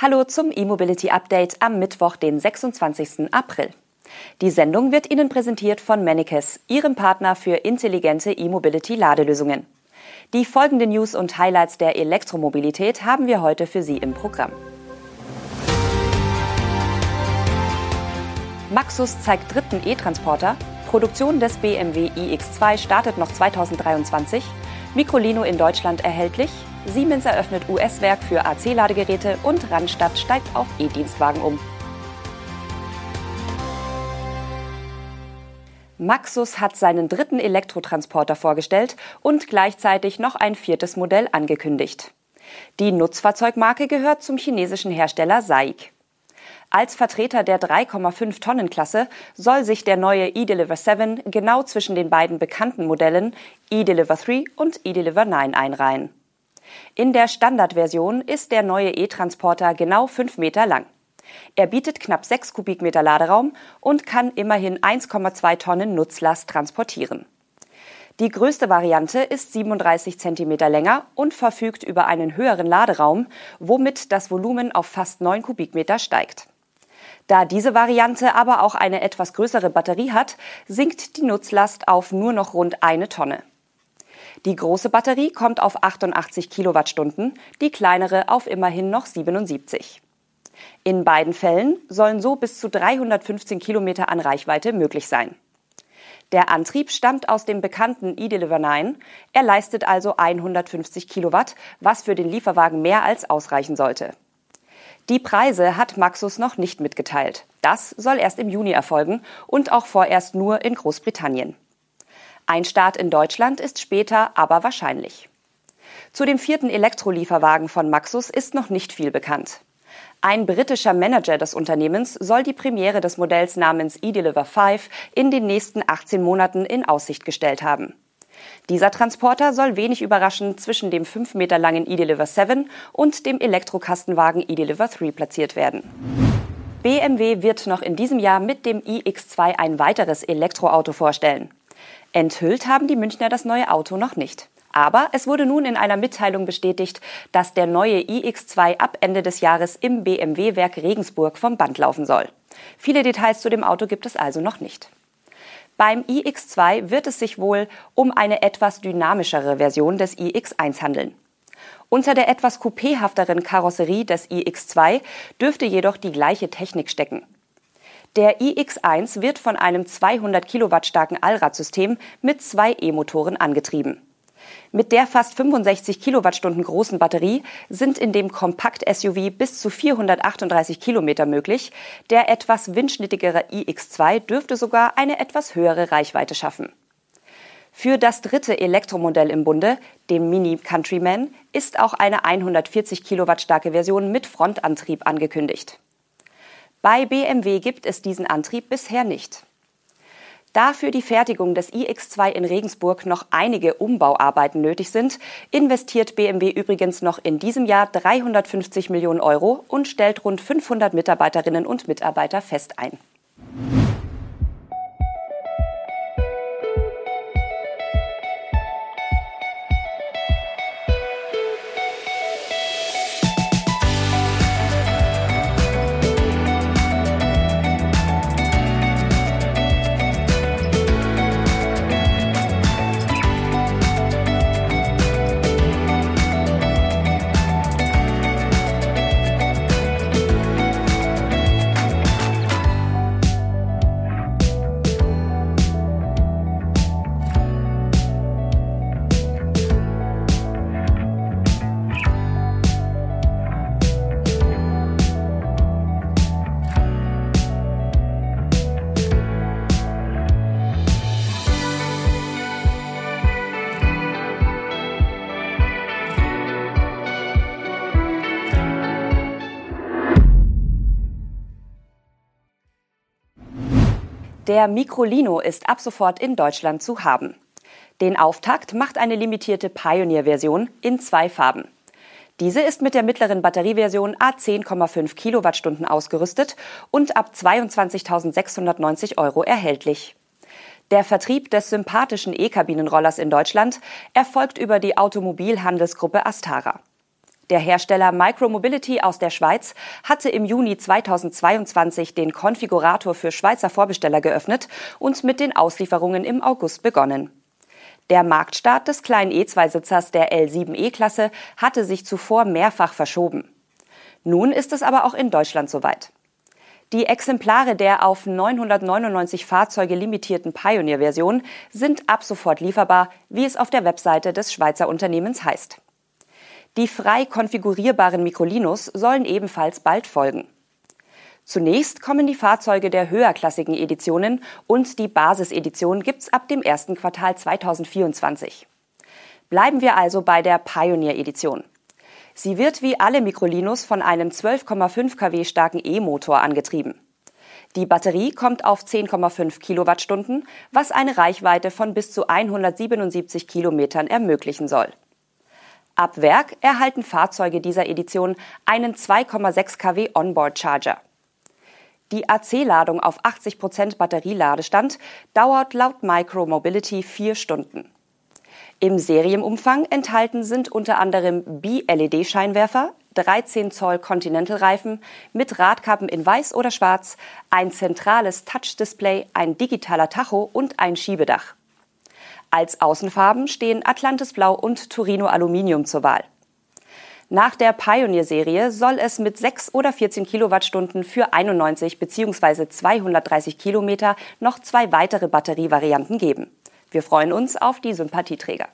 Hallo zum E-Mobility Update am Mittwoch, den 26. April. Die Sendung wird Ihnen präsentiert von Manikes, Ihrem Partner für intelligente E-Mobility Ladelösungen. Die folgenden News und Highlights der Elektromobilität haben wir heute für Sie im Programm. Maxus zeigt dritten E-Transporter, Produktion des BMW iX2 startet noch 2023, Microlino in Deutschland erhältlich, Siemens eröffnet US-Werk für AC-Ladegeräte und Randstadt steigt auf E-Dienstwagen um. Maxus hat seinen dritten Elektrotransporter vorgestellt und gleichzeitig noch ein viertes Modell angekündigt. Die Nutzfahrzeugmarke gehört zum chinesischen Hersteller SAIC. Als Vertreter der 3,5 Tonnen Klasse soll sich der neue eDeliver 7 genau zwischen den beiden bekannten Modellen eDeliver 3 und eDeliver 9 einreihen. In der Standardversion ist der neue E-Transporter genau 5 Meter lang. Er bietet knapp 6 Kubikmeter Laderaum und kann immerhin 1,2 Tonnen Nutzlast transportieren. Die größte Variante ist 37 cm länger und verfügt über einen höheren Laderaum, womit das Volumen auf fast 9 Kubikmeter steigt. Da diese Variante aber auch eine etwas größere Batterie hat, sinkt die Nutzlast auf nur noch rund eine Tonne. Die große Batterie kommt auf 88 Kilowattstunden, die kleinere auf immerhin noch 77. In beiden Fällen sollen so bis zu 315 Kilometer an Reichweite möglich sein. Der Antrieb stammt aus dem bekannten eDeliver 9. Er leistet also 150 Kilowatt, was für den Lieferwagen mehr als ausreichen sollte. Die Preise hat Maxus noch nicht mitgeteilt. Das soll erst im Juni erfolgen und auch vorerst nur in Großbritannien. Ein Start in Deutschland ist später aber wahrscheinlich. Zu dem vierten Elektrolieferwagen von Maxus ist noch nicht viel bekannt. Ein britischer Manager des Unternehmens soll die Premiere des Modells namens eDeliver 5 in den nächsten 18 Monaten in Aussicht gestellt haben. Dieser Transporter soll wenig überraschend zwischen dem 5 Meter langen eDeliver 7 und dem Elektrokastenwagen eDeliver 3 platziert werden. BMW wird noch in diesem Jahr mit dem iX2 ein weiteres Elektroauto vorstellen. Enthüllt haben die Münchner das neue Auto noch nicht. Aber es wurde nun in einer Mitteilung bestätigt, dass der neue iX2 ab Ende des Jahres im BMW-Werk Regensburg vom Band laufen soll. Viele Details zu dem Auto gibt es also noch nicht. Beim iX2 wird es sich wohl um eine etwas dynamischere Version des iX1 handeln. Unter der etwas coupéhafteren Karosserie des iX2 dürfte jedoch die gleiche Technik stecken. Der iX1 wird von einem 200 Kilowatt starken Allradsystem mit zwei E-Motoren angetrieben. Mit der fast 65 Kilowattstunden großen Batterie sind in dem Kompakt-SUV bis zu 438 Kilometer möglich. Der etwas windschnittigere iX2 dürfte sogar eine etwas höhere Reichweite schaffen. Für das dritte Elektromodell im Bunde, dem Mini Countryman, ist auch eine 140 Kilowatt starke Version mit Frontantrieb angekündigt. Bei BMW gibt es diesen Antrieb bisher nicht. Da für die Fertigung des iX2 in Regensburg noch einige Umbauarbeiten nötig sind, investiert BMW übrigens noch in diesem Jahr 350 Millionen Euro und stellt rund 500 Mitarbeiterinnen und Mitarbeiter fest ein. Der Microlino ist ab sofort in Deutschland zu haben. Den Auftakt macht eine limitierte Pioneer-Version in zwei Farben. Diese ist mit der mittleren Batterieversion A10,5 Kilowattstunden ausgerüstet und ab 22.690 Euro erhältlich. Der Vertrieb des sympathischen E-Kabinenrollers in Deutschland erfolgt über die Automobilhandelsgruppe Astara. Der Hersteller Micromobility aus der Schweiz hatte im Juni 2022 den Konfigurator für Schweizer Vorbesteller geöffnet und mit den Auslieferungen im August begonnen. Der Marktstart des kleinen E2-Sitzers der L7E-Klasse hatte sich zuvor mehrfach verschoben. Nun ist es aber auch in Deutschland soweit. Die Exemplare der auf 999 Fahrzeuge limitierten Pioneer-Version sind ab sofort lieferbar, wie es auf der Webseite des Schweizer Unternehmens heißt. Die frei konfigurierbaren Microlinos sollen ebenfalls bald folgen. Zunächst kommen die Fahrzeuge der höherklassigen Editionen und die Basisedition gibt's ab dem ersten Quartal 2024. Bleiben wir also bei der Pioneer Edition. Sie wird wie alle Microlinos von einem 12,5 kW starken E-Motor angetrieben. Die Batterie kommt auf 10,5 Kilowattstunden, was eine Reichweite von bis zu 177 Kilometern ermöglichen soll. Ab Werk erhalten Fahrzeuge dieser Edition einen 2,6 kW Onboard Charger. Die AC-Ladung auf 80 Prozent Batterieladestand dauert laut Micro Mobility vier Stunden. Im Serienumfang enthalten sind unter anderem B-LED-Scheinwerfer, 13 Zoll Continental-Reifen mit Radkappen in Weiß oder Schwarz, ein zentrales Touch-Display, ein digitaler Tacho und ein Schiebedach. Als Außenfarben stehen Atlantis Blau und Turino Aluminium zur Wahl. Nach der Pioneer-Serie soll es mit 6 oder 14 Kilowattstunden für 91 bzw. 230 Kilometer noch zwei weitere Batterievarianten geben. Wir freuen uns auf die Sympathieträger.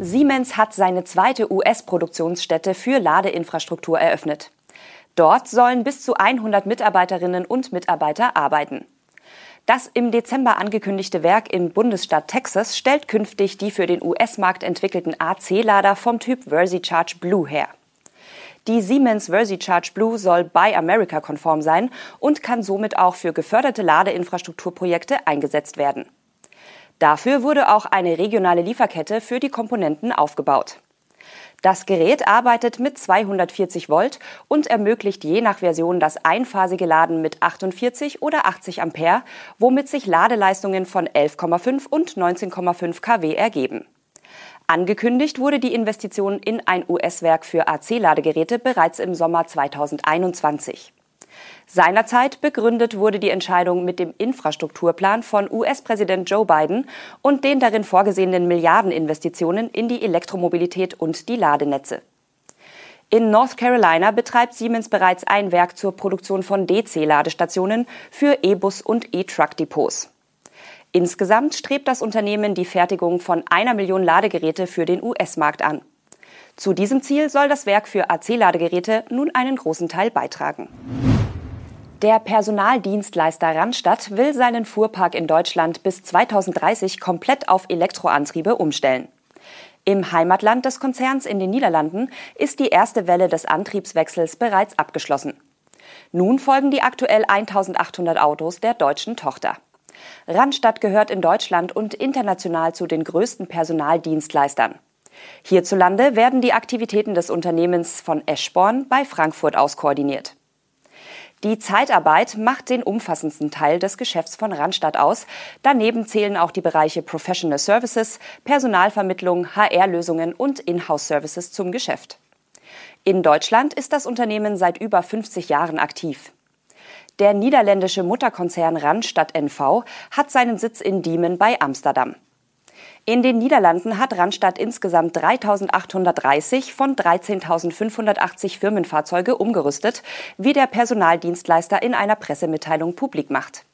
Siemens hat seine zweite US-Produktionsstätte für Ladeinfrastruktur eröffnet. Dort sollen bis zu 100 Mitarbeiterinnen und Mitarbeiter arbeiten. Das im Dezember angekündigte Werk im Bundesstaat Texas stellt künftig die für den US-Markt entwickelten AC-Lader vom Typ VersiCharge Blue her. Die Siemens VersiCharge Blue soll Buy America konform sein und kann somit auch für geförderte Ladeinfrastrukturprojekte eingesetzt werden. Dafür wurde auch eine regionale Lieferkette für die Komponenten aufgebaut. Das Gerät arbeitet mit 240 Volt und ermöglicht je nach Version das einphasige Laden mit 48 oder 80 Ampere, womit sich Ladeleistungen von 11,5 und 19,5 kW ergeben. Angekündigt wurde die Investition in ein US-Werk für AC-Ladegeräte bereits im Sommer 2021. Seinerzeit begründet wurde die Entscheidung mit dem Infrastrukturplan von US-Präsident Joe Biden und den darin vorgesehenen Milliardeninvestitionen in die Elektromobilität und die Ladenetze. In North Carolina betreibt Siemens bereits ein Werk zur Produktion von DC-Ladestationen für E-Bus und E-Truck-Depots. Insgesamt strebt das Unternehmen die Fertigung von einer Million Ladegeräte für den US-Markt an. Zu diesem Ziel soll das Werk für AC-Ladegeräte nun einen großen Teil beitragen. Der Personaldienstleister Randstadt will seinen Fuhrpark in Deutschland bis 2030 komplett auf Elektroantriebe umstellen. Im Heimatland des Konzerns in den Niederlanden ist die erste Welle des Antriebswechsels bereits abgeschlossen. Nun folgen die aktuell 1800 Autos der deutschen Tochter. Randstadt gehört in Deutschland und international zu den größten Personaldienstleistern. Hierzulande werden die Aktivitäten des Unternehmens von Eschborn bei Frankfurt aus koordiniert. Die Zeitarbeit macht den umfassendsten Teil des Geschäfts von Randstadt aus. Daneben zählen auch die Bereiche Professional Services, Personalvermittlung, HR-Lösungen und Inhouse-Services zum Geschäft. In Deutschland ist das Unternehmen seit über 50 Jahren aktiv. Der niederländische Mutterkonzern Randstadt NV hat seinen Sitz in Diemen bei Amsterdam. In den Niederlanden hat Randstadt insgesamt 3.830 von 13.580 Firmenfahrzeuge umgerüstet, wie der Personaldienstleister in einer Pressemitteilung publik macht.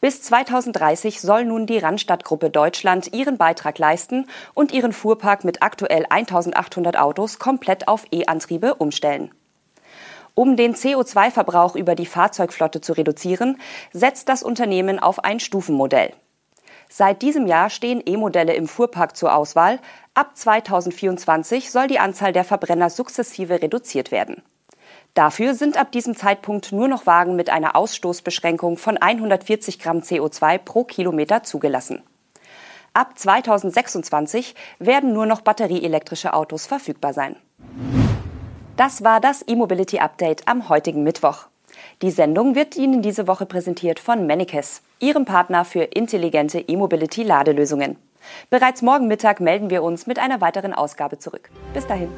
Bis 2030 soll nun die Randstadtgruppe Deutschland ihren Beitrag leisten und ihren Fuhrpark mit aktuell 1800 Autos komplett auf E-Antriebe umstellen. Um den CO2-Verbrauch über die Fahrzeugflotte zu reduzieren, setzt das Unternehmen auf ein Stufenmodell. Seit diesem Jahr stehen E-Modelle im Fuhrpark zur Auswahl. Ab 2024 soll die Anzahl der Verbrenner sukzessive reduziert werden. Dafür sind ab diesem Zeitpunkt nur noch Wagen mit einer Ausstoßbeschränkung von 140 Gramm CO2 pro Kilometer zugelassen. Ab 2026 werden nur noch batterieelektrische Autos verfügbar sein. Das war das E-Mobility Update am heutigen Mittwoch. Die Sendung wird Ihnen diese Woche präsentiert von Manikes, Ihrem Partner für intelligente E-Mobility-Ladelösungen. Bereits morgen Mittag melden wir uns mit einer weiteren Ausgabe zurück. Bis dahin.